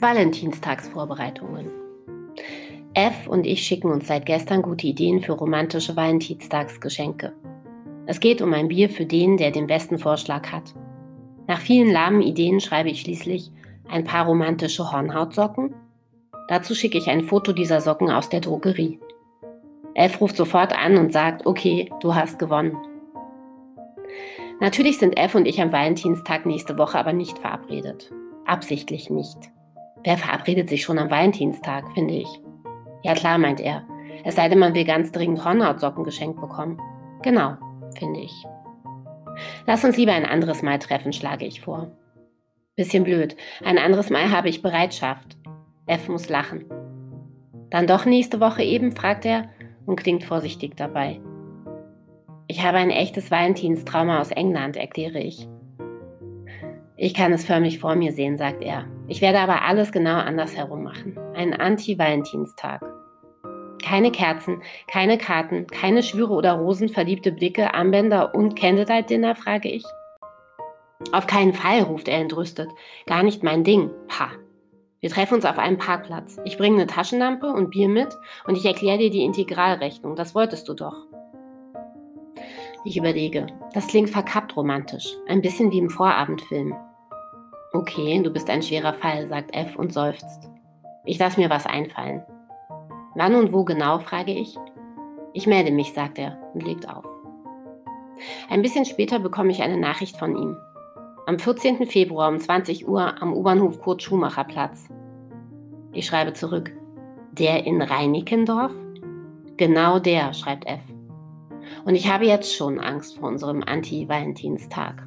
Valentinstagsvorbereitungen. F und ich schicken uns seit gestern gute Ideen für romantische Valentinstagsgeschenke. Es geht um ein Bier für den, der den besten Vorschlag hat. Nach vielen lahmen Ideen schreibe ich schließlich ein paar romantische Hornhautsocken. Dazu schicke ich ein Foto dieser Socken aus der Drogerie. F ruft sofort an und sagt, okay, du hast gewonnen. Natürlich sind F und ich am Valentinstag nächste Woche aber nicht verabredet. Absichtlich nicht. Wer verabredet sich schon am Valentinstag, finde ich. Ja klar, meint er. Es sei denn, man will ganz dringend Hornhautsocken geschenkt bekommen. Genau, finde ich. Lass uns lieber ein anderes Mal treffen, schlage ich vor. Bisschen blöd. Ein anderes Mal habe ich Bereitschaft. F muss lachen. Dann doch nächste Woche eben, fragt er und klingt vorsichtig dabei. Ich habe ein echtes Valentinstrauma aus England, erkläre ich. Ich kann es förmlich vor mir sehen, sagt er. Ich werde aber alles genau andersherum machen. Ein Anti-Valentinstag. Keine Kerzen, keine Karten, keine Schwüre oder Rosen, verliebte Blicke, Armbänder und Candlelight-Dinner, frage ich. Auf keinen Fall, ruft er entrüstet. Gar nicht mein Ding. Pah. Wir treffen uns auf einem Parkplatz. Ich bringe eine Taschenlampe und Bier mit und ich erkläre dir die Integralrechnung. Das wolltest du doch. Ich überlege. Das klingt verkappt romantisch. Ein bisschen wie im Vorabendfilm. Okay, du bist ein schwerer Fall, sagt F und seufzt. Ich lass mir was einfallen. Wann und wo genau, frage ich. Ich melde mich, sagt er und legt auf. Ein bisschen später bekomme ich eine Nachricht von ihm. Am 14. Februar um 20 Uhr am U-Bahnhof Kurt-Schumacher-Platz. Ich schreibe zurück. Der in Reinickendorf? Genau der, schreibt F. Und ich habe jetzt schon Angst vor unserem Anti-Valentinstag.